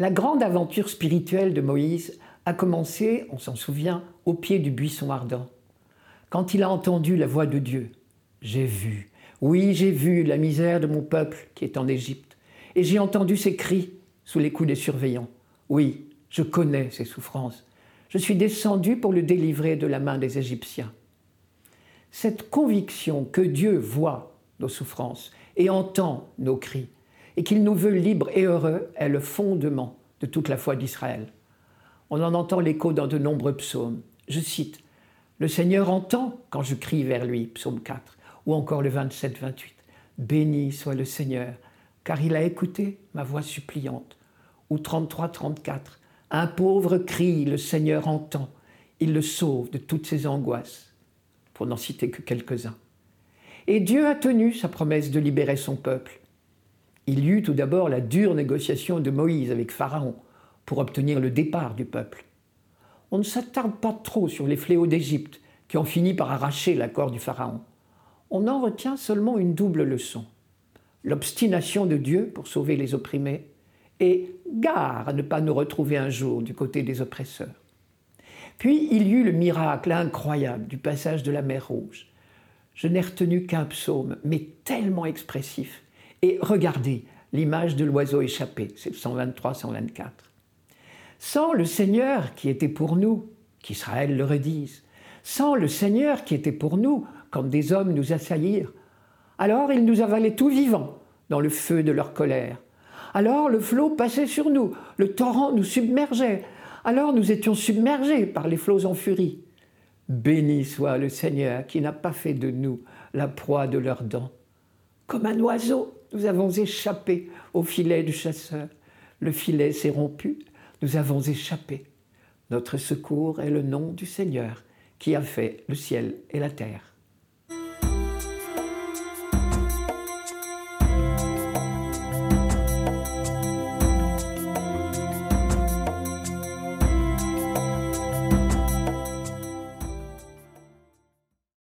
La grande aventure spirituelle de Moïse a commencé, on s'en souvient, au pied du buisson ardent. Quand il a entendu la voix de Dieu, j'ai vu, oui j'ai vu la misère de mon peuple qui est en Égypte, et j'ai entendu ses cris sous les coups des surveillants. Oui, je connais ses souffrances. Je suis descendu pour le délivrer de la main des Égyptiens. Cette conviction que Dieu voit nos souffrances et entend nos cris, et qu'il nous veut libres et heureux, est le fondement de toute la foi d'Israël. On en entend l'écho dans de nombreux psaumes. Je cite Le Seigneur entend quand je crie vers lui, psaume 4, ou encore le 27-28. Béni soit le Seigneur, car il a écouté ma voix suppliante. Ou 33-34. Un pauvre crie, le Seigneur entend, il le sauve de toutes ses angoisses, pour n'en citer que quelques-uns. Et Dieu a tenu sa promesse de libérer son peuple. Il y eut tout d'abord la dure négociation de Moïse avec Pharaon pour obtenir le départ du peuple. On ne s'attarde pas trop sur les fléaux d'Égypte qui ont fini par arracher l'accord du Pharaon. On en retient seulement une double leçon. L'obstination de Dieu pour sauver les opprimés et gare à ne pas nous retrouver un jour du côté des oppresseurs. Puis il y eut le miracle incroyable du passage de la mer Rouge je n'ai retenu qu'un psaume, mais tellement expressif. Et regardez l'image de l'oiseau échappé, c'est 123-124. Sans le Seigneur qui était pour nous, qu'Israël le redise, sans le Seigneur qui était pour nous, quand des hommes nous assaillirent, alors ils nous avalaient tout vivants dans le feu de leur colère. Alors le flot passait sur nous, le torrent nous submergeait, alors nous étions submergés par les flots en furie. Béni soit le Seigneur qui n'a pas fait de nous la proie de leurs dents. Comme un oiseau, nous avons échappé au filet du chasseur. Le filet s'est rompu, nous avons échappé. Notre secours est le nom du Seigneur qui a fait le ciel et la terre.